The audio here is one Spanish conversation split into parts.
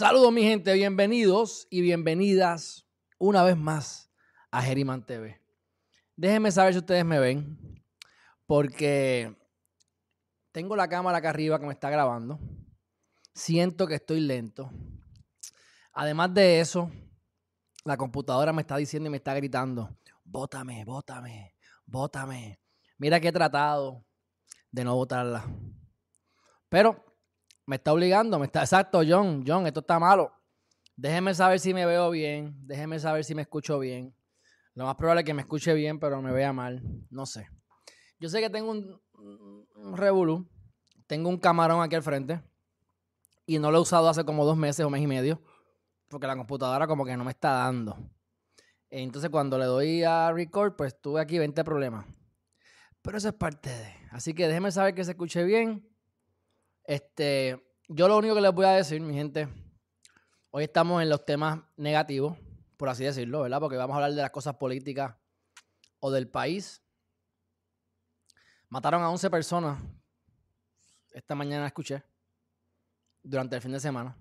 Saludos mi gente, bienvenidos y bienvenidas una vez más a Geriman TV. Déjenme saber si ustedes me ven, porque tengo la cámara acá arriba que me está grabando. Siento que estoy lento. Además de eso, la computadora me está diciendo y me está gritando, bótame, bótame, bótame. Mira que he tratado de no botarla. Pero me está obligando, me está. Exacto, John, John, esto está malo. Déjeme saber si me veo bien, déjeme saber si me escucho bien. Lo más probable es que me escuche bien, pero me vea mal. No sé. Yo sé que tengo un, un revolú. Tengo un camarón aquí al frente. Y no lo he usado hace como dos meses o mes y medio. Porque la computadora como que no me está dando. Entonces cuando le doy a record, pues tuve aquí 20 problemas. Pero eso es parte de. Así que déjeme saber que se escuche bien. Este, yo lo único que les voy a decir, mi gente, hoy estamos en los temas negativos, por así decirlo, ¿verdad? Porque vamos a hablar de las cosas políticas o del país. Mataron a 11 personas. Esta mañana escuché. Durante el fin de semana.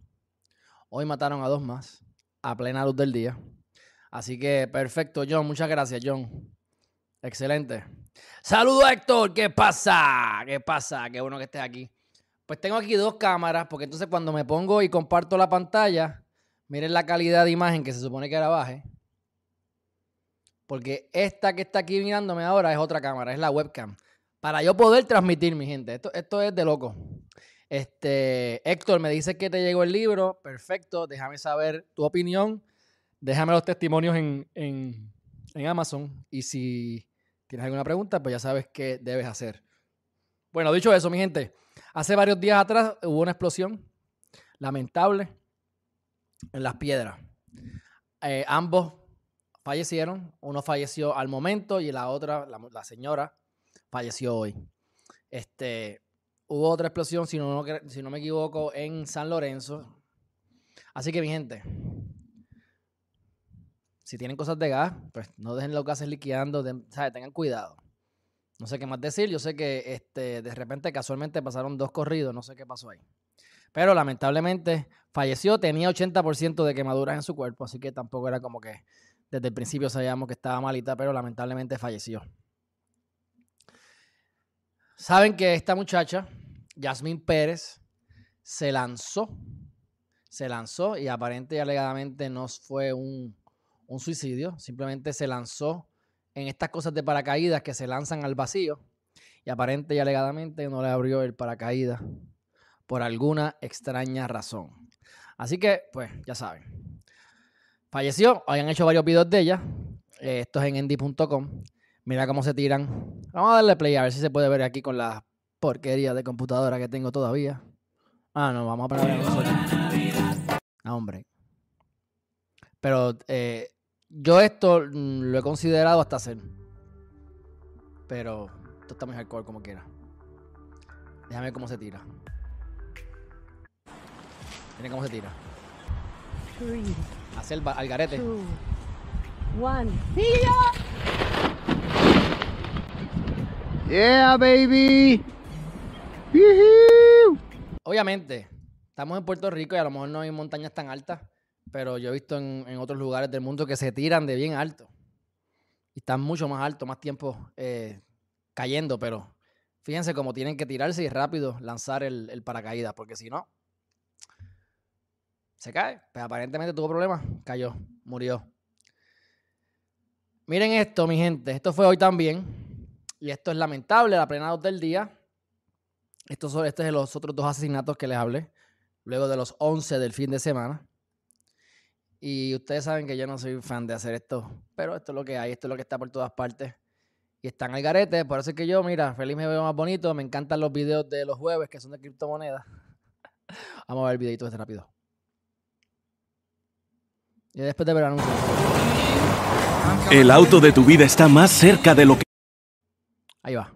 Hoy mataron a dos más. A plena luz del día. Así que perfecto, John. Muchas gracias, John. Excelente. Saludos, Héctor. ¿Qué pasa? ¿Qué pasa? Qué bueno que estés aquí. Pues tengo aquí dos cámaras, porque entonces cuando me pongo y comparto la pantalla, miren la calidad de imagen que se supone que era baje. Porque esta que está aquí mirándome ahora es otra cámara, es la webcam. Para yo poder transmitir, mi gente. Esto, esto es de loco. Este, Héctor, me dice que te llegó el libro. Perfecto. Déjame saber tu opinión. Déjame los testimonios en, en, en Amazon. Y si tienes alguna pregunta, pues ya sabes qué debes hacer. Bueno, dicho eso, mi gente. Hace varios días atrás hubo una explosión lamentable en las piedras. Eh, ambos fallecieron. Uno falleció al momento y la otra, la, señora, falleció hoy. Este, hubo otra explosión, si no, me equivoco, en San Lorenzo. Así que, mi gente, si tienen cosas de gas, pues no dejen los gases liquidando, de, tengan cuidado. No sé qué más decir. Yo sé que este, de repente, casualmente, pasaron dos corridos. No sé qué pasó ahí. Pero lamentablemente falleció. Tenía 80% de quemaduras en su cuerpo. Así que tampoco era como que desde el principio sabíamos que estaba malita. Pero lamentablemente falleció. Saben que esta muchacha, Yasmín Pérez, se lanzó. Se lanzó y aparente y alegadamente no fue un, un suicidio. Simplemente se lanzó en estas cosas de paracaídas que se lanzan al vacío y aparente y alegadamente no le abrió el paracaídas por alguna extraña razón. Así que, pues, ya saben. Falleció, habían hecho varios videos de ella. Eh, esto es en endy.com. Mira cómo se tiran. Vamos a darle play a ver si se puede ver aquí con la porquería de computadora que tengo todavía. Ah, no, vamos a poner Ah, hombre. Pero eh, yo esto lo he considerado hasta hacer. Pero esto está muy hardcore como quiera. Déjame ver cómo se tira. Miren cómo se tira. Hace el al garete. Two, one. Yeah, baby. Obviamente, estamos en Puerto Rico y a lo mejor no hay montañas tan altas pero yo he visto en, otros lugares del mundo que se tiran de bien alto. Y están mucho más alto, más tiempo eh, cayendo, pero fíjense cómo tienen que tirarse y rápido lanzar el, paracaídas, porque si no, se cae. Pues aparentemente tuvo problemas, cayó, murió. Miren esto, mi gente, esto fue hoy también, y esto es lamentable, la plena del día. Estos son, este es de los otros dos asesinatos que les hablé, luego de los 11 del fin de semana. Y ustedes saben que yo no soy fan de hacer esto, pero esto es lo que hay, esto es lo que está por todas partes. Y están al garete, por eso es que yo, mira, feliz me veo más bonito, me encantan los videos de los jueves que son de criptomonedas. Vamos a ver el videito este rápido. Y después de ver el anuncio. El auto de tu vida está más cerca de lo que... Ahí va.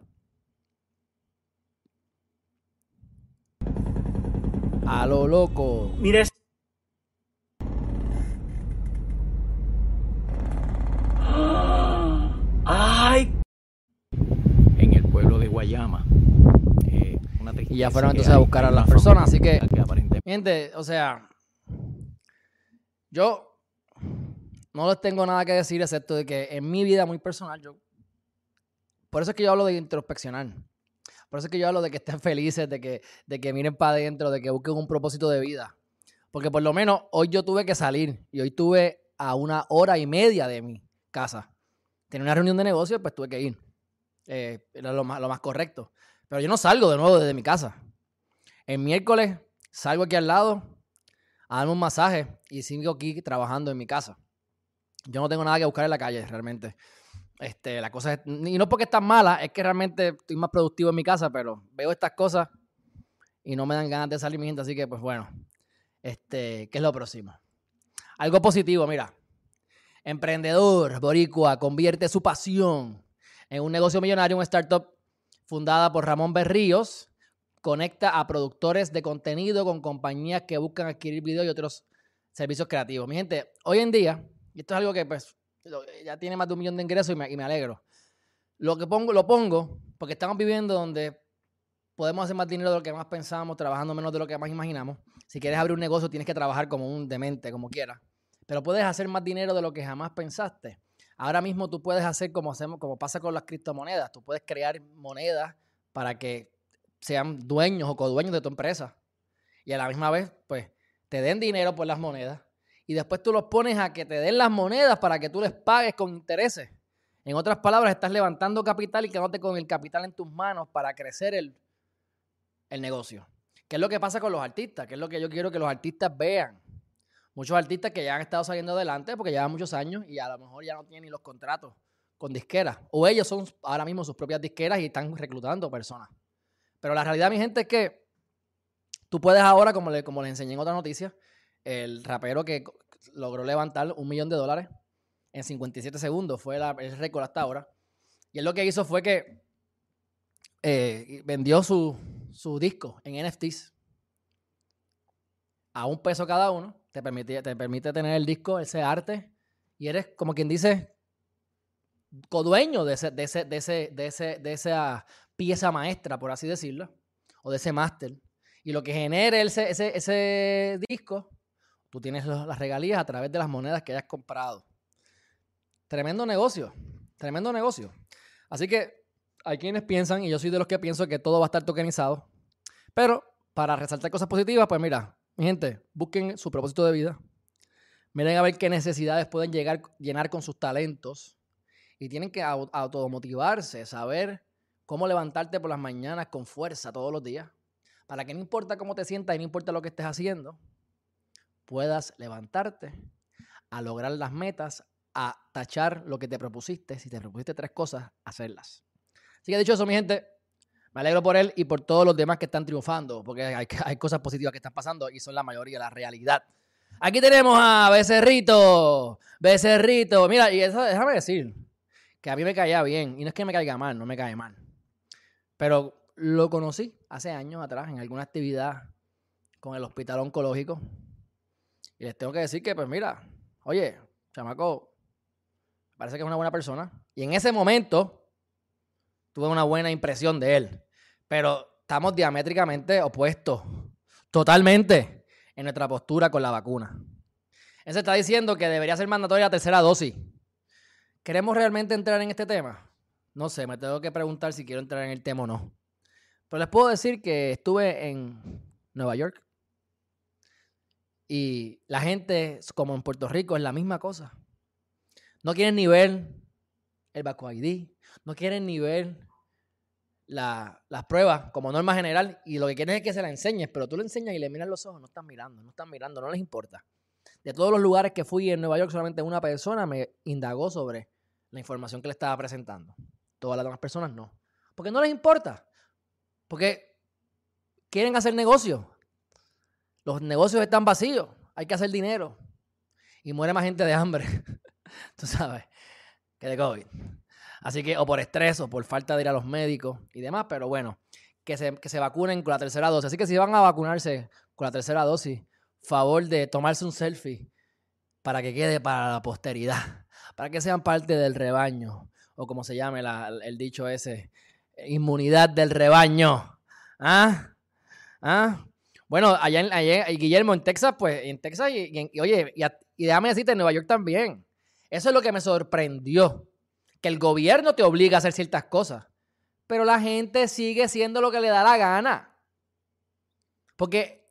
A lo loco. Mira ¡Ay! En el pueblo de Guayama. Eh, y ya fueron entonces a buscar a las personas. Así que, gente, o sea, Yo no les tengo nada que decir excepto de que en mi vida muy personal, yo... Por eso es que yo hablo de introspeccionar. Por eso es que yo hablo de que estén felices, de que, de que miren para adentro, de que busquen un propósito de vida. Porque por lo menos hoy yo tuve que salir y hoy tuve a una hora y media de mi casa. Tenía una reunión de negocios, pues tuve que ir. Eh, lo más, lo más correcto. Pero yo no salgo de nuevo desde mi casa. El miércoles salgo aquí al lado a darme un masaje y sigo aquí trabajando en mi casa. Yo no tengo nada que buscar en la calle, realmente. Este, la cosa y no porque están mala, es que realmente estoy más productivo en mi casa, pero veo estas cosas y no me dan ganas de salir mi gente, así que pues bueno, este, ¿qué es lo próximo? Algo positivo, mira. Emprendedor boricua convierte su pasión en un negocio millonario, una startup fundada por Ramón Berríos, conecta a productores de contenido con compañías que buscan adquirir video y otros servicios creativos. Mi gente, hoy en día, y esto es algo que pues ya tiene más de un millón de ingresos y me, alegro. Lo que pongo, lo pongo porque estamos viviendo donde podemos hacer más dinero de lo que más pensamos, trabajando menos de lo que más imaginamos. Si quieres abrir un negocio, tienes que trabajar como un demente, como quieras. Pero puedes hacer más dinero de lo que jamás pensaste. Ahora mismo tú puedes hacer como, hacemos, como pasa con las criptomonedas. Tú puedes crear monedas para que sean dueños o codueños de tu empresa. Y a la misma vez, pues, te den dinero por las monedas. Y después tú los pones a que te den las monedas para que tú les pagues con intereses. En otras palabras, estás levantando capital y quedándote con el capital en tus manos para crecer el, el negocio. ¿Qué es lo que pasa con los artistas? ¿Qué es lo que yo quiero que los artistas vean? Muchos artistas que ya han estado saliendo adelante porque llevan muchos años y a lo mejor ya no tienen ni los contratos con disqueras. O ellos son ahora mismo sus propias disqueras y están reclutando personas. Pero la realidad, mi gente, es que tú puedes ahora, como le, como le enseñé en otra noticia, el rapero que logró levantar un millón de dólares en 57 segundos fue el récord hasta ahora. Y él lo que hizo fue que eh, vendió su, su disco en NFTs a un peso cada uno te permite, te permite tener el disco, ese arte, y eres como quien dice codueño de, ese, de, ese, de, ese, de, ese, de esa pieza maestra, por así decirlo, o de ese máster. Y lo que genere ese, ese, ese disco, tú tienes las regalías a través de las monedas que hayas comprado. Tremendo negocio, tremendo negocio. Así que hay quienes piensan, y yo soy de los que pienso que todo va a estar tokenizado, pero para resaltar cosas positivas, pues mira, mi gente, busquen su propósito de vida. Miren a ver qué necesidades pueden llegar, llenar con sus talentos. Y tienen que automotivarse, saber cómo levantarte por las mañanas con fuerza todos los días. Para que no importa cómo te sientas y no importa lo que estés haciendo, puedas levantarte a lograr las metas, a tachar lo que te propusiste. Si te propusiste tres cosas, hacerlas. Así que dicho eso, mi gente, me alegro por él y por todos los demás que están triunfando, porque hay, cosas positivas que están pasando y son la mayoría la realidad. Aquí tenemos a Becerrito. Becerrito. Mira, y eso, déjame decir que a mí me caía bien. Y no es que me caiga mal, no me cae mal. Pero lo conocí hace años atrás en alguna actividad con el hospital oncológico. Y les tengo que decir que, pues mira, oye, chamaco, parece que es una buena persona. Y en ese momento, tuve una buena impresión de él. Pero estamos diamétricamente opuestos, totalmente, en nuestra postura con la vacuna. Él se está diciendo que debería ser mandatoria la tercera dosis. ¿Queremos realmente entrar en este tema? No sé, me tengo que preguntar si quiero entrar en el tema o no. Pero les puedo decir que estuve en Nueva York y la gente, como en Puerto Rico, es la misma cosa. No quieren ni ver el Baco ID, no quieren ni ver las pruebas como norma general y lo que quieren es que se la enseñes, pero tú le enseñas y le miras los ojos, no están mirando, no están mirando, no les importa. De todos los lugares que fui en Nueva York, solamente una persona me indagó sobre la información que le estaba presentando. Todas las demás personas no. Porque no les importa. Porque quieren hacer negocios. Los negocios están vacíos. Hay que hacer dinero. Y muere más gente de hambre. Tú sabes. Que de COVID. Así que, o por estrés, o por falta de ir a los médicos y demás, pero bueno, que se, que se vacunen con la tercera dosis. Así que si van a vacunarse con la tercera dosis, favor de tomarse un selfie para que quede para la posteridad, para que sean parte del rebaño, o como se llame el dicho ese, inmunidad del rebaño. ¿Ah? ¿Ah? Bueno, allá en, allá Guillermo, en Texas, pues, en Texas, y, oye, y, y déjame decirte, en Nueva York también. Eso es lo que me sorprendió. Que el gobierno te obliga a hacer ciertas cosas. Pero la gente sigue siendo lo que le da la gana. Porque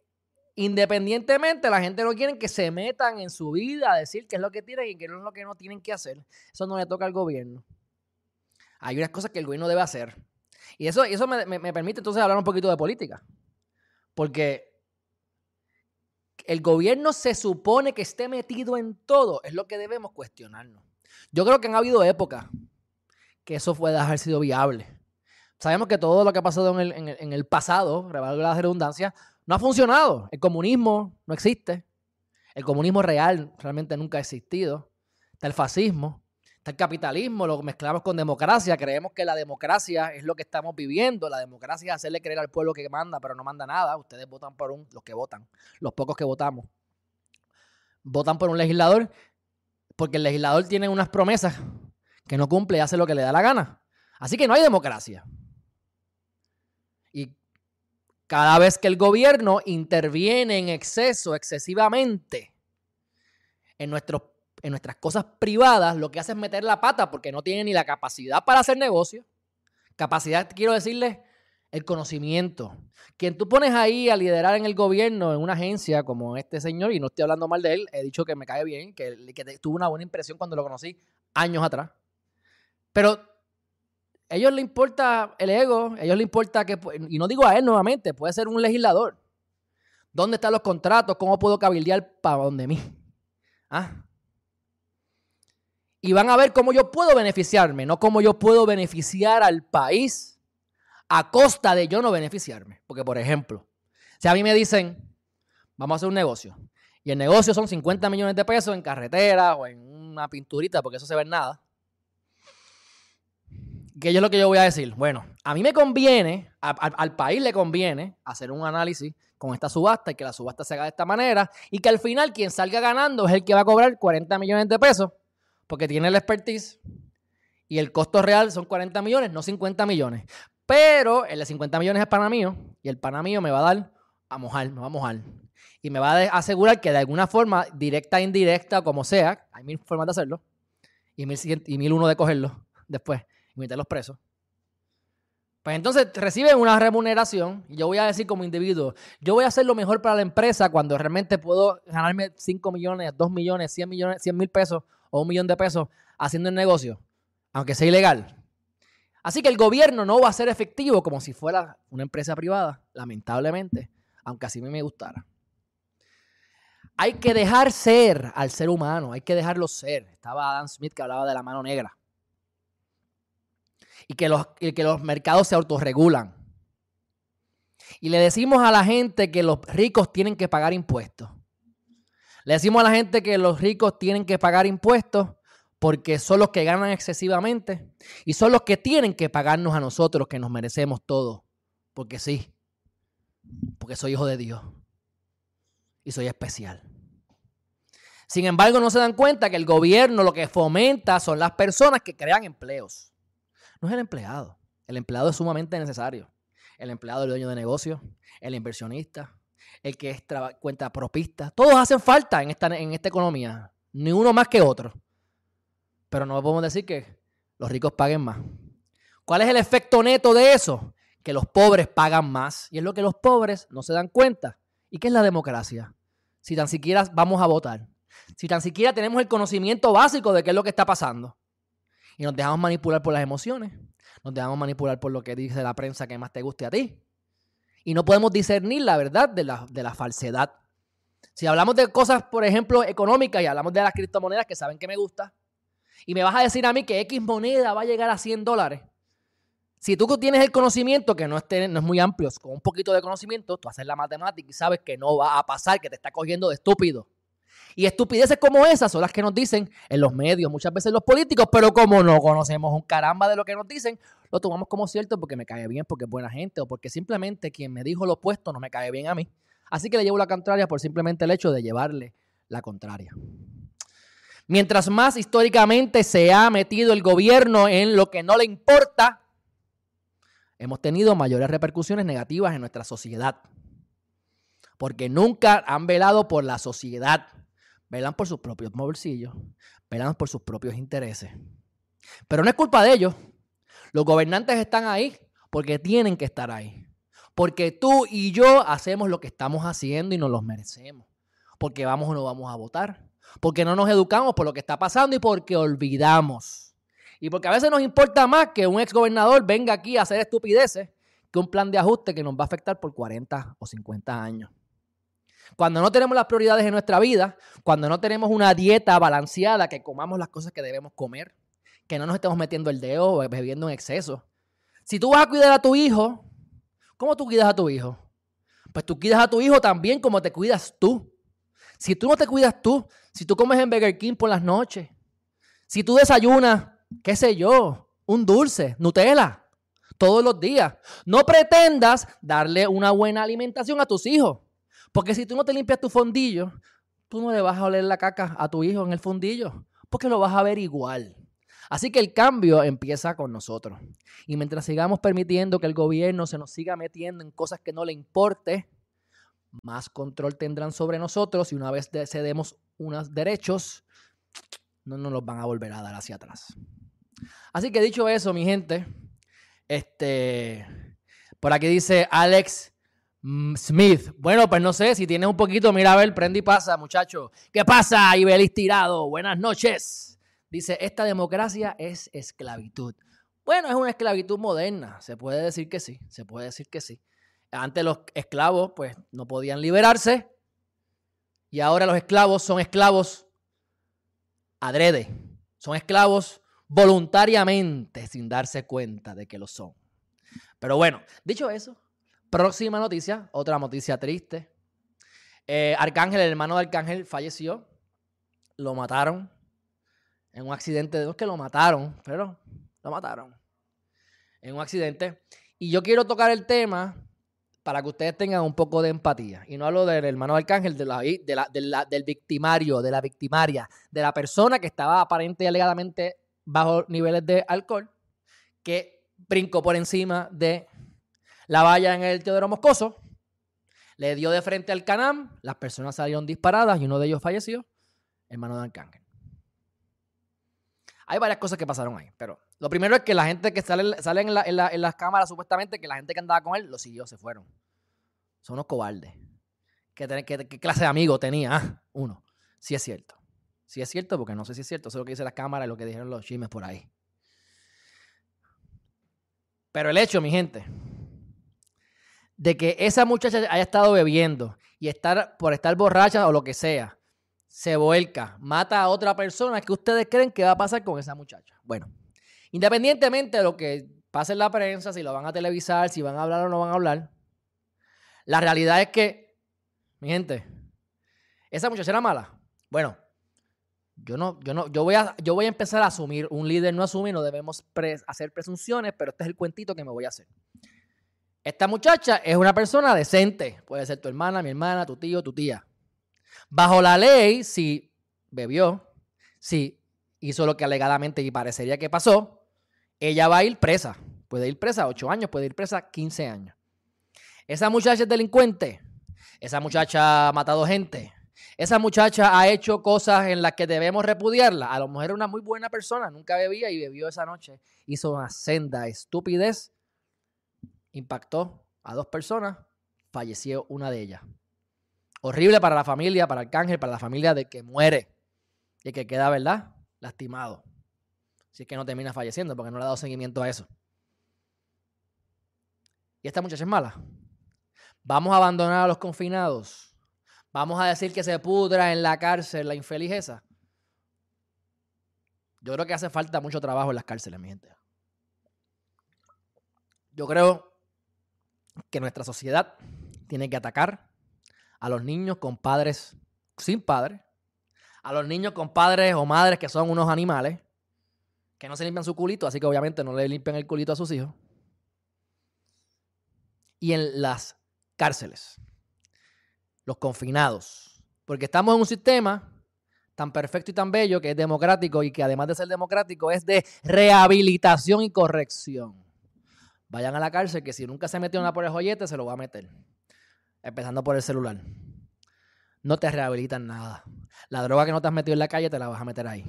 independientemente, la gente no quiere que se metan en su vida a decir qué es lo que tienen y qué es lo que no tienen que hacer. Eso no le toca al gobierno. Hay unas cosas que el gobierno debe hacer. Y eso, eso me- me permite entonces hablar un poquito de política. Porque el gobierno se supone que esté metido en todo. Es lo que debemos cuestionarnos. Yo creo que han habido épocas que eso puede haber sido viable. Sabemos que todo lo que ha pasado en el, pasado, valga la redundancia, no ha funcionado. El comunismo no existe. El comunismo real realmente nunca ha existido. Está el fascismo, está el capitalismo, lo mezclamos con democracia. Creemos que la democracia es lo que estamos viviendo. La democracia es hacerle creer al pueblo que manda, pero no manda nada. Ustedes votan por un, los que votan, los pocos que votamos. Votan por un legislador porque el legislador tiene unas promesas que no cumple y hace lo que le da la gana. Así que no hay democracia. Y cada vez que el gobierno interviene en exceso, excesivamente, en, en nuestras cosas privadas, lo que hace es meter la pata porque no tiene ni la capacidad para hacer negocio. Capacidad, quiero decirles, el conocimiento. Quien tú pones ahí a liderar en el gobierno, en una agencia como este señor, y no estoy hablando mal de él, he dicho que me cae bien, que, que tuve una buena impresión cuando lo conocí años atrás. Pero a ellos les importa el ego, a ellos les importa que, y no digo a él nuevamente, puede ser un legislador. ¿Dónde están los contratos? ¿Cómo puedo cabildear para donde mí? ¿Ah? Y van a ver cómo yo puedo beneficiarme, no cómo yo puedo beneficiar al país a costa de yo no beneficiarme. Porque, por ejemplo, si a mí me dicen, vamos a hacer un negocio, y el negocio son 50 millones de pesos en carretera o en una pinturita, porque eso se ve nada. ¿Qué es lo que yo voy a decir? Bueno, a mí me conviene, al país le conviene hacer un análisis con esta subasta y que la subasta se haga de esta manera y que al final quien salga ganando es el que va a cobrar 40 millones de pesos porque tiene el expertise y el costo real son 40 millones, no 50 millones. Pero el de 50 millones es pana mío y el pana mío me va a dar a mojar, me va a mojar. Y me va a asegurar que de alguna forma, directa e indirecta, como sea, hay mil formas de hacerlo, y mil, y mil uno de cogerlo después y meterlos presos. Pues entonces reciben una remuneración y yo voy a decir como individuo, yo voy a hacer lo mejor para la empresa cuando realmente puedo ganarme 5 millones, 2 millones, 100 millones, 100 mil pesos o un millón de pesos haciendo el negocio, aunque sea ilegal. Así que el gobierno no va a ser efectivo como si fuera una empresa privada, lamentablemente, aunque así me gustara. Hay que dejar ser al ser humano, hay que dejarlo ser. Estaba Adam Smith que hablaba de la mano negra. Y que los, y que los mercados se autorregulan. Y le decimos a la gente que los ricos tienen que pagar impuestos. Le decimos a la gente que los ricos tienen que pagar impuestos porque son los que ganan excesivamente y son los que tienen que pagarnos a nosotros que nos merecemos todo. Porque sí, porque soy hijo de Dios y soy especial. Sin embargo, no se dan cuenta que el gobierno lo que fomenta son las personas que crean empleos. No es el empleado. El empleado es sumamente necesario. El empleado, el dueño de negocio, el inversionista, el que es cuenta propista. Todos hacen falta en esta, en esta economía. Ni uno más que otro. Pero no podemos decir que los ricos paguen más. ¿Cuál es el efecto neto de eso? Que los pobres pagan más. Y es lo que los pobres no se dan cuenta. ¿Y qué es la democracia? Si tan siquiera vamos a votar. Si tan siquiera tenemos el conocimiento básico de qué es lo que está pasando. Y nos dejamos manipular por las emociones. Nos dejamos manipular por lo que dice la prensa que más te guste a ti. Y no podemos discernir la verdad de la, de la falsedad. Si hablamos de cosas, por ejemplo, económicas y hablamos de las criptomonedas que saben que me gusta, y me vas a decir a mí que X moneda va a llegar a 100 dólares, si tú tienes el conocimiento, que no es, no es muy amplio, con un poquito de conocimiento, tú haces la matemática y sabes que no va a pasar, que te está cogiendo de estúpido. Y estupideces como esas son las que nos dicen en los medios, muchas veces los políticos, pero como no conocemos un caramba de lo que nos dicen, lo tomamos como cierto porque me cae bien, porque es buena gente o porque simplemente quien me dijo lo opuesto no me cae bien a mí. Así que le llevo la contraria por simplemente el hecho de llevarle la contraria. Mientras más históricamente se ha metido el gobierno en lo que no le importa, hemos tenido mayores repercusiones negativas en nuestra sociedad. porque nunca han velado por la sociedad. Velan por sus propios bolsillos, velan por sus propios intereses. Pero no es culpa de ellos. Los gobernantes están ahí porque tienen que estar ahí. Porque tú y yo hacemos lo que estamos haciendo y nos los merecemos. Porque vamos o no vamos a votar. Porque no nos educamos por lo que está pasando y porque olvidamos. Y porque a veces nos importa más que un exgobernador venga aquí a hacer estupideces que un plan de ajuste que nos va a afectar por 40 o 50 años. Cuando no tenemos las prioridades en nuestra vida, cuando no tenemos una dieta balanceada, que comamos las cosas que debemos comer, que no nos estemos metiendo el dedo o bebiendo en exceso. Si tú vas a cuidar a tu hijo, ¿cómo tú cuidas a tu hijo? Pues tú cuidas a tu hijo también como te cuidas tú. Si tú no te cuidas tú, si tú comes en Burger King por las noches, si tú desayunas, qué sé yo, un dulce, Nutella, todos los días, no pretendas darle una buena alimentación a tus hijos. Porque si tú no te limpias tu fondillo, tú no le vas a oler la caca a tu hijo en el fondillo, porque lo vas a ver igual. Así que el cambio empieza con nosotros. Y mientras sigamos permitiendo que el gobierno se nos siga metiendo en cosas que no le importe, más control tendrán sobre nosotros y una vez cedemos unos derechos, no nos los van a volver a dar hacia atrás. Así que dicho eso, mi gente, este, por aquí dice Alex Smith. Bueno, pues no sé, si tienes un poquito, mira a ver, prende y pasa, muchacho. ¿Qué pasa, Ibelis Tirado? Buenas noches. Dice, esta democracia es esclavitud. Bueno, es una esclavitud moderna, se puede decir que sí, se puede decir que sí. Antes los esclavos, pues, no podían liberarse y ahora los esclavos son esclavos adrede, son esclavos voluntariamente sin darse cuenta de que lo son. Pero bueno, dicho eso, Próxima noticia, otra noticia triste. Eh, Arcángel, el hermano de Arcángel, falleció. Lo mataron en un accidente. No es que lo mataron, pero lo mataron en un accidente. Y yo quiero tocar el tema para que ustedes tengan un poco de empatía. Y no hablo del hermano de Arcángel, de la, del victimario, de la victimaria, de la persona que estaba aparente y alegadamente bajo niveles de alcohol, que brincó por encima de la valla en el Teodoro Moscoso, le dio de frente al Canam, las personas salieron disparadas y uno de ellos falleció, hermano de Arcángel. Hay varias cosas que pasaron ahí, pero lo primero es que la gente que sale, en, las cámaras, supuestamente, que la gente que andaba con él lo siguió, se fueron. Son unos cobardes. ¿Qué, clase de amigo tenía? Ah, uno. Sí es cierto. Sí es cierto, porque no sé si es cierto. Eso es lo que dice la cámara y lo que dijeron los chismes por ahí. Pero el hecho, mi gente, de que esa muchacha haya estado bebiendo y estar por estar borracha o lo que sea, se vuelca, mata a otra persona, ¿qué ustedes creen que va a pasar con esa muchacha? Bueno, independientemente de lo que pase en la prensa, si lo van a televisar, si van a hablar o no van a hablar, la realidad es que, mi gente, esa muchacha era mala. Bueno, yo no, yo no, yo voy a, yo voy a empezar a asumir, un líder no asume, no debemos hacer presunciones, pero este es el cuentito que me voy a hacer. Esta muchacha es una persona decente. Puede ser tu hermana, mi hermana, tu tío, tu tía. Bajo la ley, si bebió, si hizo lo que alegadamente y parecería que pasó, ella va a ir presa. Puede ir presa 8 años, puede ir presa 15 años. Esa muchacha es delincuente. Esa muchacha ha matado gente. Esa muchacha ha hecho cosas en las que debemos repudiarla. A lo mejor era una muy buena persona, nunca bebía y bebió esa noche. Hizo una senda estupidez impactó a dos personas, falleció una de ellas. Horrible para la familia, para Arcángel, para la familia de que muere y que queda, ¿verdad? Lastimado. Si es que no termina falleciendo porque no le ha dado seguimiento a eso. Y esta muchacha es mala. Vamos a abandonar a los confinados. Vamos a decir que se pudra en la cárcel la infeliz esa. Yo creo que hace falta mucho trabajo en las cárceles, mi gente. Yo creo que nuestra sociedad tiene que atacar a los niños con padres sin padres, a los niños con padres o madres que son unos animales, que no se limpian su culito, así que obviamente no le limpian el culito a sus hijos. Y en las cárceles, los confinados, porque estamos en un sistema tan perfecto y tan bello que es democrático y que además de ser democrático es de rehabilitación y corrección. Vayan a la cárcel, que si nunca se metió en la por el joyete, se lo va a meter. Empezando por el celular, no te rehabilitan nada. La droga que no te has metido en la calle te la vas a meter ahí.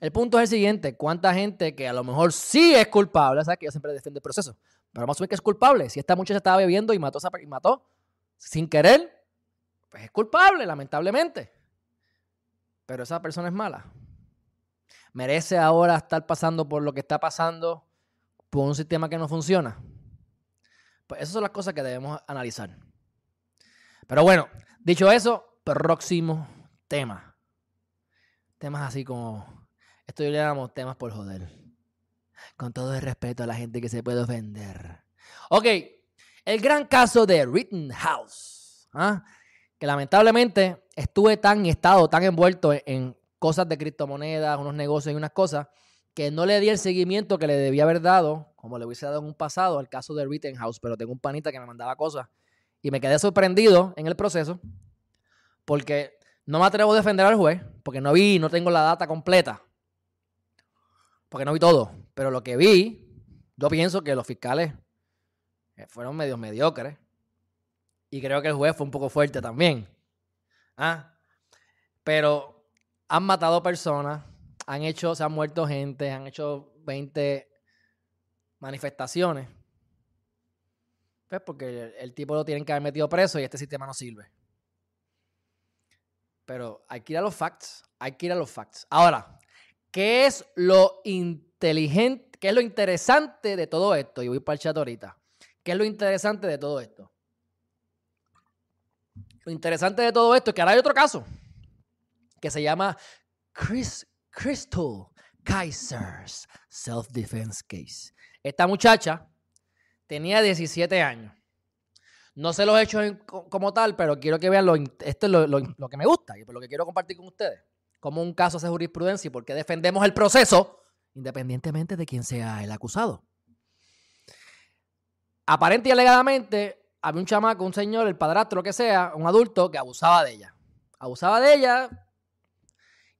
El punto es el siguiente, ¿cuánta gente que a lo mejor sí es culpable, sabes que yo siempre defiendo el proceso, pero vamos a ver que es culpable. Si esta muchacha estaba bebiendo y mató, y mató sin querer, pues es culpable, lamentablemente. Pero esa persona es mala. ¿Merece ahora estar pasando por lo que está pasando por un sistema que no funciona? Pues esas son las cosas que debemos analizar. Pero bueno, dicho eso, próximo tema. Temas así como, esto yo le llamamos temas por joder. Con todo el respeto a la gente que se puede ofender. Ok, el gran caso de Rittenhouse. ¿ah? Que lamentablemente estuve tan estado tan envuelto en cosas de criptomonedas, unos negocios y unas cosas, que no le di el seguimiento que le debía haber dado, como le hubiese dado en un pasado, al caso de Rittenhouse, pero tengo un panita que me mandaba cosas y me quedé sorprendido en el proceso porque no me atrevo a defender al juez, porque no vi, no tengo la data completa, porque no vi todo, pero lo que vi, yo pienso que los fiscales eh, fueron medios mediocres y creo que el juez fue un poco fuerte también. ¿Ah? Pero han matado personas, han hecho, se han muerto gente, han hecho 20 manifestaciones. Pues porque el, tipo lo tienen que haber metido preso y este sistema no sirve. Pero hay que ir a los facts, hay que ir a los facts. Ahora, ¿qué es lo inteligente, qué es lo interesante de todo esto? Y voy para el chat ahorita. ¿Qué es lo interesante de todo esto? Lo interesante de todo esto es que ahora hay otro caso que se llama Chris, Crystal Kaiser's Self-Defense Case. Esta muchacha tenía 17 años. No sé los hechos como tal, pero quiero que vean lo, esto es lo, que me gusta y lo que quiero compartir con ustedes. Como un caso hace jurisprudencia y por qué defendemos el proceso independientemente de quién sea el acusado. Aparente y alegadamente había un chamaco, un señor, el padrastro, lo que sea, un adulto que abusaba de ella. Abusaba de ella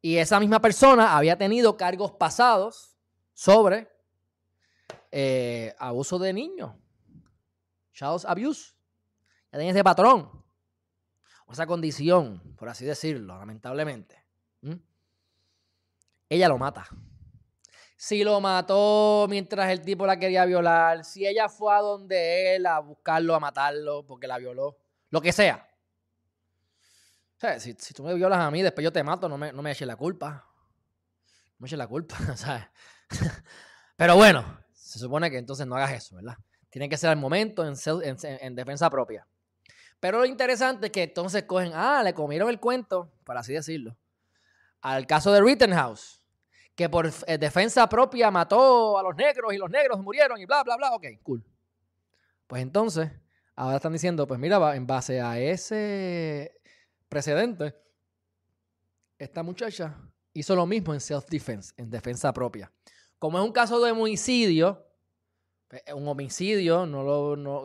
y esa misma persona había tenido cargos pasados sobre eh, abuso de niños. Child abuse. Ya tenía ese patrón. O esa condición, por así decirlo, lamentablemente. Ella lo mata. Si lo mató mientras el tipo la quería violar, si ella fue a donde él a buscarlo, a matarlo porque la violó, lo que sea si, tú me violas a mí, después yo te mato, no me, no me eches la culpa. No me eches la culpa, ¿sabes? Pero bueno, se supone que entonces no hagas eso, ¿verdad? Tiene que ser al momento en, en, defensa propia. Pero lo interesante es que entonces cogen, ah, le comieron el cuento, por así decirlo, al caso de Rittenhouse, que por eh, defensa propia mató a los negros y los negros murieron y bla, bla, bla. Ok, cool. Pues entonces, ahora están diciendo, pues mira, en base a ese precedente, esta muchacha hizo lo mismo en self-defense, en defensa propia. Como es un caso de homicidio, pues, un homicidio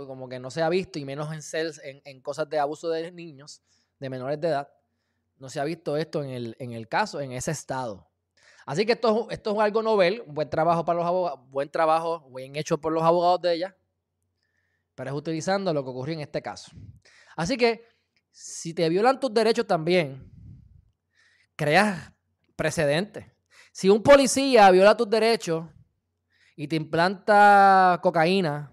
como que no se ha visto, y menos en, cosas de abuso de niños, de menores de edad, no se ha visto esto en el, caso, en ese estado. Así que esto, es algo novel, buen trabajo para los abogados, buen trabajo, bien hecho por los abogados de ella, pero es utilizando lo que ocurrió en este caso. Así que si te violan tus derechos también, creas precedentes. Si un policía viola tus derechos y te implanta cocaína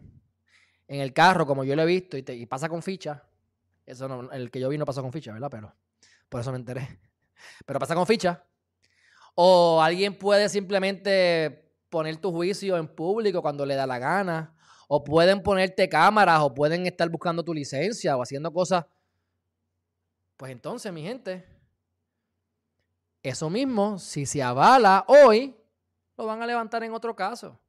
en el carro, como yo lo he visto, y, te, pasa con ficha, eso no, el que yo vi no pasó con ficha, ¿verdad? Pero por eso me enteré. Pero pasa con ficha. O alguien puede simplemente poner tu juicio en público cuando le da la gana. O pueden ponerte cámaras, o pueden estar buscando tu licencia, o haciendo cosas pues entonces, mi gente, eso mismo, si se avala hoy, lo van a levantar en otro caso.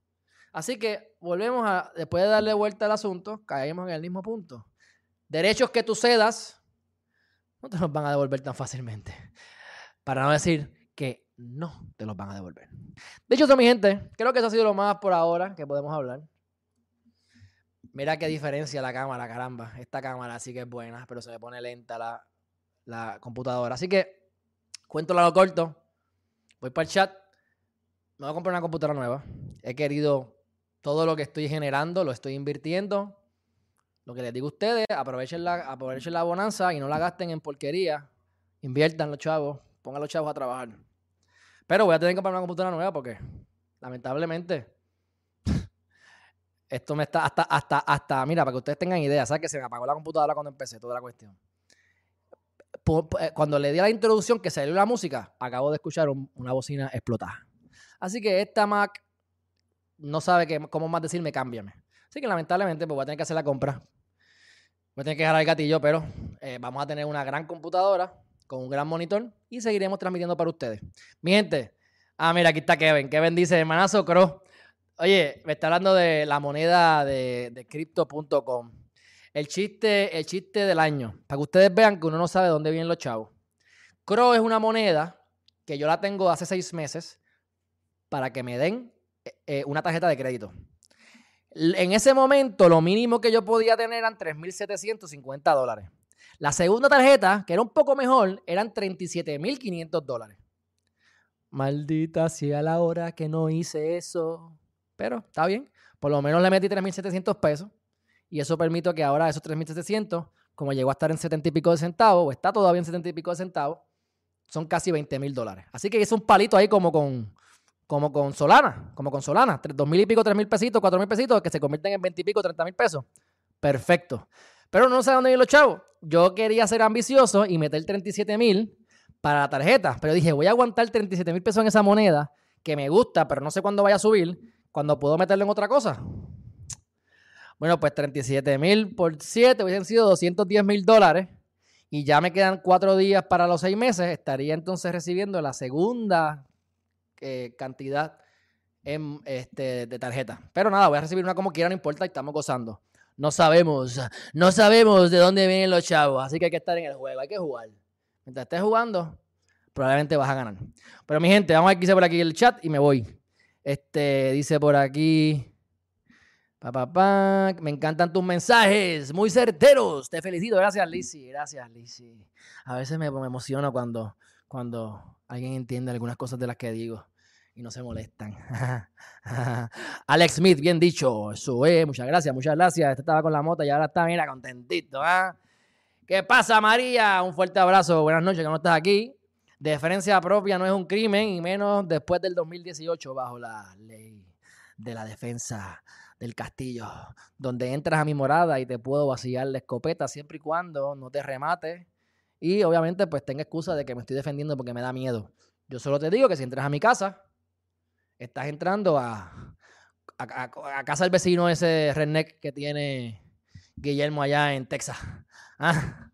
Así que volvemos a, después de darle vuelta al asunto, caemos en el mismo punto. Derechos que tú cedas, no te los van a devolver tan fácilmente. Para no decir que no te los van a devolver. Dicho eso, mi gente, creo que eso ha sido lo más por ahora que podemos hablar. Mira qué diferencia la cámara, caramba. Esta cámara sí que es buena, pero se le pone lenta la, la computadora. Así que, cuento lo corto. Voy para el chat. Me voy a comprar una computadora nueva. He querido todo lo que estoy generando, lo estoy invirtiendo. Lo que les digo a ustedes, aprovechen la, aprovechen la bonanza y no la gasten en porquería. Inviertan los chavos, pongan los chavos a trabajar. Pero voy a tener que comprar una computadora nueva porque, lamentablemente, esto me está hasta, hasta, hasta, mira, para que ustedes tengan idea, ¿sabes que se me apagó la computadora cuando empecé toda la cuestión? Eh, Cuando le di la introducción que salió la música, acabo de escuchar un- una bocina explotada. Así que esta Mac no sabe qué- cómo más decirme, cámbiame. Así que lamentablemente pues voy a tener que hacer la compra. Voy a tener que dejar el gatillo, pero eh, vamos a tener una gran computadora con un gran monitor y seguiremos transmitiendo para ustedes. Mi gente, ah, mira, aquí está Kevin. Kevin dice, hermanazo Cross. Oye, me está hablando de la moneda de, de crypto.com. El chiste, el chiste del año. Para que ustedes vean que uno no sabe dónde vienen los chavos. Crow es una moneda que yo la tengo hace seis meses para que me den eh, eh, una tarjeta de crédito. En ese momento, lo mínimo que yo podía tener eran 3.750 dólares. La segunda tarjeta, que era un poco mejor, eran 37.500 dólares. Maldita sea la hora que no hice eso. Pero está bien. Por lo menos le metí 3.700 pesos. Y eso permite que ahora esos 3.700, como llegó a estar en 70 y pico de centavos, o está todavía en 70 y pico de centavos, son casi 20 mil dólares. Así que hice un palito ahí como con, como con Solana, como con Solana, tres- dos mil y pico, tres mil pesitos, cuatro mil pesitos, que se convierten en 20 y pico, 30 mil pesos. Perfecto. Pero no sé dónde vienen los chavos. Yo quería ser ambicioso y meter 37 mil para la tarjeta, pero dije, voy a aguantar 37 mil pesos en esa moneda, que me gusta, pero no sé cuándo vaya a subir, cuando puedo meterlo en otra cosa. Bueno, pues 37 mil por 7 hubiesen sido 210 mil dólares y ya me quedan cuatro días para los seis meses, estaría entonces recibiendo la segunda eh, cantidad en, este, de tarjeta. Pero nada, voy a recibir una como quiera, no importa, y estamos gozando. No sabemos, no sabemos de dónde vienen los chavos, así que hay que estar en el juego, hay que jugar. Mientras estés jugando, probablemente vas a ganar. Pero mi gente, vamos a ver qué dice por aquí el chat y me voy. Este, dice por aquí. Pa, me encantan tus mensajes, muy certeros. Te felicito. Gracias, Lizzy. Gracias, Lizzy. A veces me, me emociono cuando, cuando alguien entiende algunas cosas de las que digo y no se molestan. Alex Smith, bien dicho. Eso es, muchas gracias, muchas gracias. Este estaba con la moto y ahora está, mira, contentito. ¿ah? ¿Qué pasa, María? Un fuerte abrazo. Buenas noches, que no estás aquí. Defensa propia no es un crimen, y menos después del 2018, bajo la ley de la defensa del castillo, donde entras a mi morada y te puedo vaciar la escopeta siempre y cuando no te remate. Y obviamente, pues tenga excusa de que me estoy defendiendo porque me da miedo. Yo solo te digo que si entras a mi casa, estás entrando a, a, casa del vecino ese redneck que tiene Guillermo allá en Texas. Ah,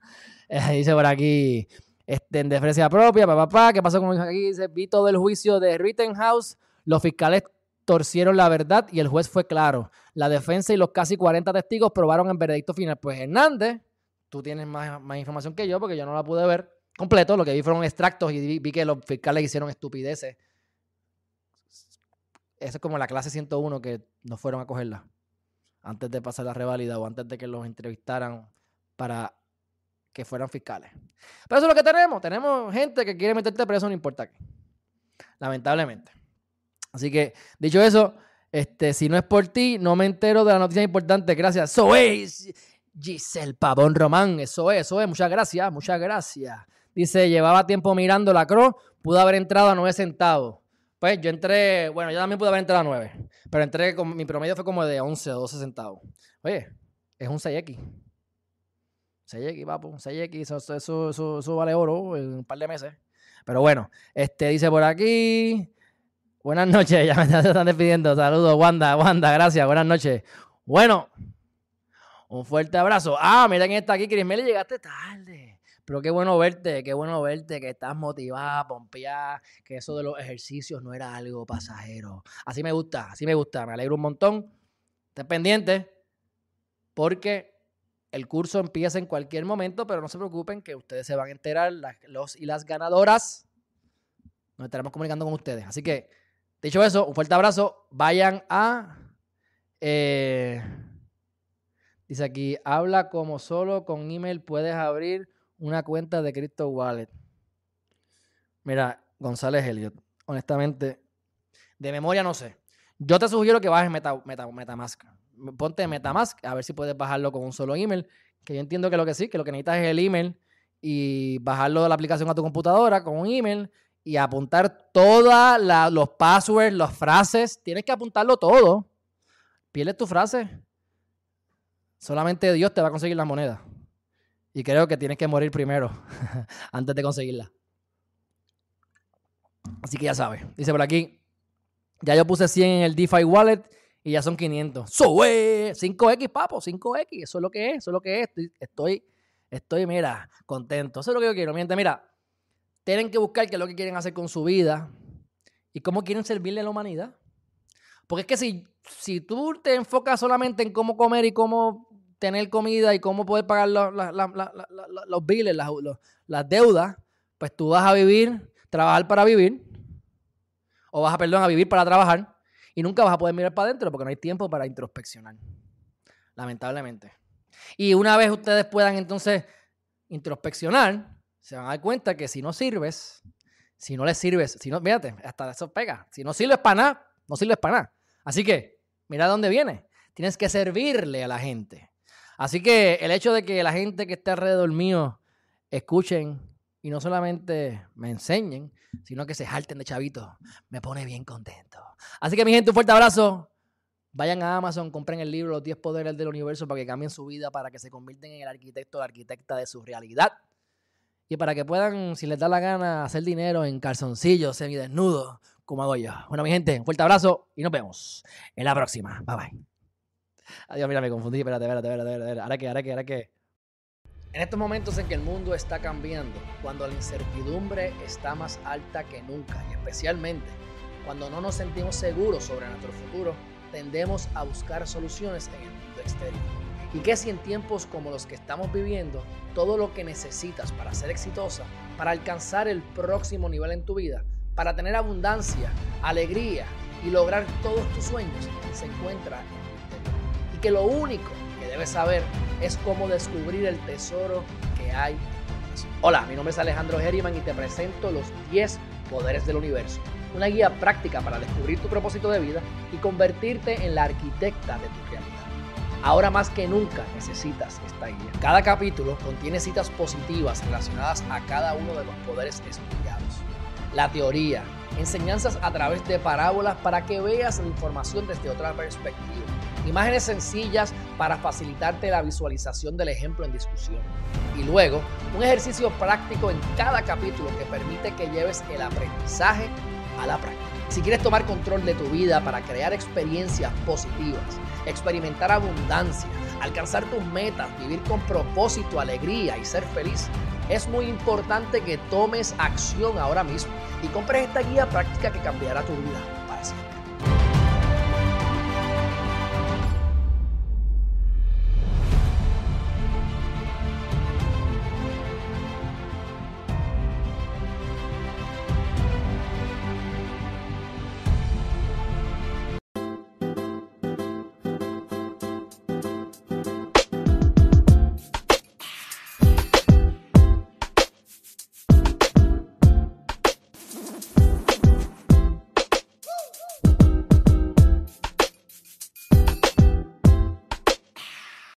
eh, dice por aquí, este, en defensa propia, papá, papá, ¿qué pasó con aquí? Dice, vi todo el juicio de Rittenhouse, los fiscales torcieron la verdad y el juez fue claro. La defensa y los casi 40 testigos probaron en veredicto final. Pues Hernández, tú tienes más, más información que yo porque yo no la pude ver completo, lo que vi fueron extractos y vi, que los fiscales hicieron estupideces. Eso es como la clase 101 que no fueron a cogerla antes de pasar la reválida o antes de que los entrevistaran para que fueran fiscales. Pero eso es lo que tenemos. Tenemos gente que quiere meterte preso, no importa qué. Lamentablemente. Así que, dicho eso, este, si no es por ti, no me entero de la noticia importante. Gracias. Eso es Giselle Pavón Román. Eso es, eso es. Muchas gracias, muchas gracias. Dice, llevaba tiempo mirando la Cross, pude haber entrado a 9 centavos. Pues yo entré, bueno, yo también pude haber entrado a 9, pero entré, con, mi promedio fue como de 11 o 12 centavos. Oye, es un 6X. 6X, papo, 6X, eso, eso, eso, eso, eso vale oro en un par de meses. Pero bueno, este dice por aquí. Buenas noches, ya me están despidiendo. Saludos, Wanda, Wanda, gracias, buenas noches. Bueno, un fuerte abrazo. Ah, miren esta aquí, Crismeli, llegaste tarde. Pero qué bueno verte, qué bueno verte, que estás motivada, pompeada, que eso de los ejercicios no era algo pasajero. Así me gusta, así me gusta, me alegro un montón. Estén pendientes, porque el curso empieza en cualquier momento, pero no se preocupen que ustedes se van a enterar, los y las ganadoras. Nos estaremos comunicando con ustedes. Así que, dicho eso, un fuerte abrazo. Vayan a. eh, dice aquí: habla como solo con email puedes abrir una cuenta de Crypto Wallet. Mira, González Elliot, honestamente, de memoria no sé. Yo te sugiero que bajes Meta, Meta- Metamask. Ponte Metamask, a ver si puedes bajarlo con un solo email. Que yo entiendo que lo que sí, que lo que necesitas es el email y bajarlo de la aplicación a tu computadora con un email y apuntar todos los passwords, las frases. Tienes que apuntarlo todo. Pierdes tu frase. Solamente Dios te va a conseguir la moneda. Y creo que tienes que morir primero antes de conseguirla. Así que ya sabes. Dice por aquí. Ya yo puse 100 en el DeFi Wallet y ya son 500. ¡Sube! 5X, papo, 5X. Eso es lo que es, eso es lo que es. Estoy, estoy, estoy, mira, contento. Eso es lo que yo quiero. Miente, mira, tienen que buscar qué es lo que quieren hacer con su vida y cómo quieren servirle a la humanidad. Porque es que si, si tú te enfocas solamente en cómo comer y cómo tener comida y cómo poder pagar los, la- la- la- los biles, las, los- las deudas, pues tú vas a vivir, trabajar para vivir, o vas a, perdón, a vivir para trabajar, y nunca vas a poder mirar para adentro porque no hay tiempo para introspeccionar. Lamentablemente. Y una vez ustedes puedan entonces introspeccionar, se van a dar cuenta que si no sirves, si no les sirves, si no, fíjate, hasta eso pega. Si no sirves para nada, no sirves para nada. Así que, mira de dónde viene. Tienes que servirle a la gente. Así que el hecho de que la gente que esté alrededor mío escuchen y no solamente me enseñen, sino que se jalten de chavitos, me pone bien contento. Así que mi gente, un fuerte abrazo. Vayan a Amazon, compren el libro Los 10 Poderes del Universo para que cambien su vida, para que se convierten en el arquitecto o la arquitecta de su realidad. Y para que puedan, si les da la gana, hacer dinero en calzoncillos, semidesnudos, como hago yo. Bueno, mi gente, un fuerte abrazo y nos vemos en la próxima. Bye bye. Adiós, mira, me confundí. Espérate, espérate, espérate, espérate. Ahora que, ahora que, ahora que. En estos momentos en que el mundo está cambiando, cuando la incertidumbre está más alta que nunca, y especialmente cuando no nos sentimos seguros sobre nuestro futuro, tendemos a buscar soluciones en el mundo exterior. Y que si en tiempos como los que estamos viviendo, todo lo que necesitas para ser exitosa, para alcanzar el próximo nivel en tu vida, para tener abundancia, alegría y lograr todos tus sueños, se encuentra en. Y que lo único que debes saber es cómo descubrir el tesoro que hay. en ti. Hola, mi nombre es Alejandro Herriman y te presento los 10 poderes del universo. Una guía práctica para descubrir tu propósito de vida y convertirte en la arquitecta de tu. Ahora más que nunca necesitas esta guía. Cada capítulo contiene citas positivas relacionadas a cada uno de los poderes estudiados. La teoría, enseñanzas a través de parábolas para que veas la información desde otra perspectiva. Imágenes sencillas para facilitarte la visualización del ejemplo en discusión. Y luego, un ejercicio práctico en cada capítulo que permite que lleves el aprendizaje a la práctica. Si quieres tomar control de tu vida para crear experiencias positivas, experimentar abundancia, alcanzar tus metas, vivir con propósito, alegría y ser feliz, es muy importante que tomes acción ahora mismo y compres esta guía práctica que cambiará tu vida.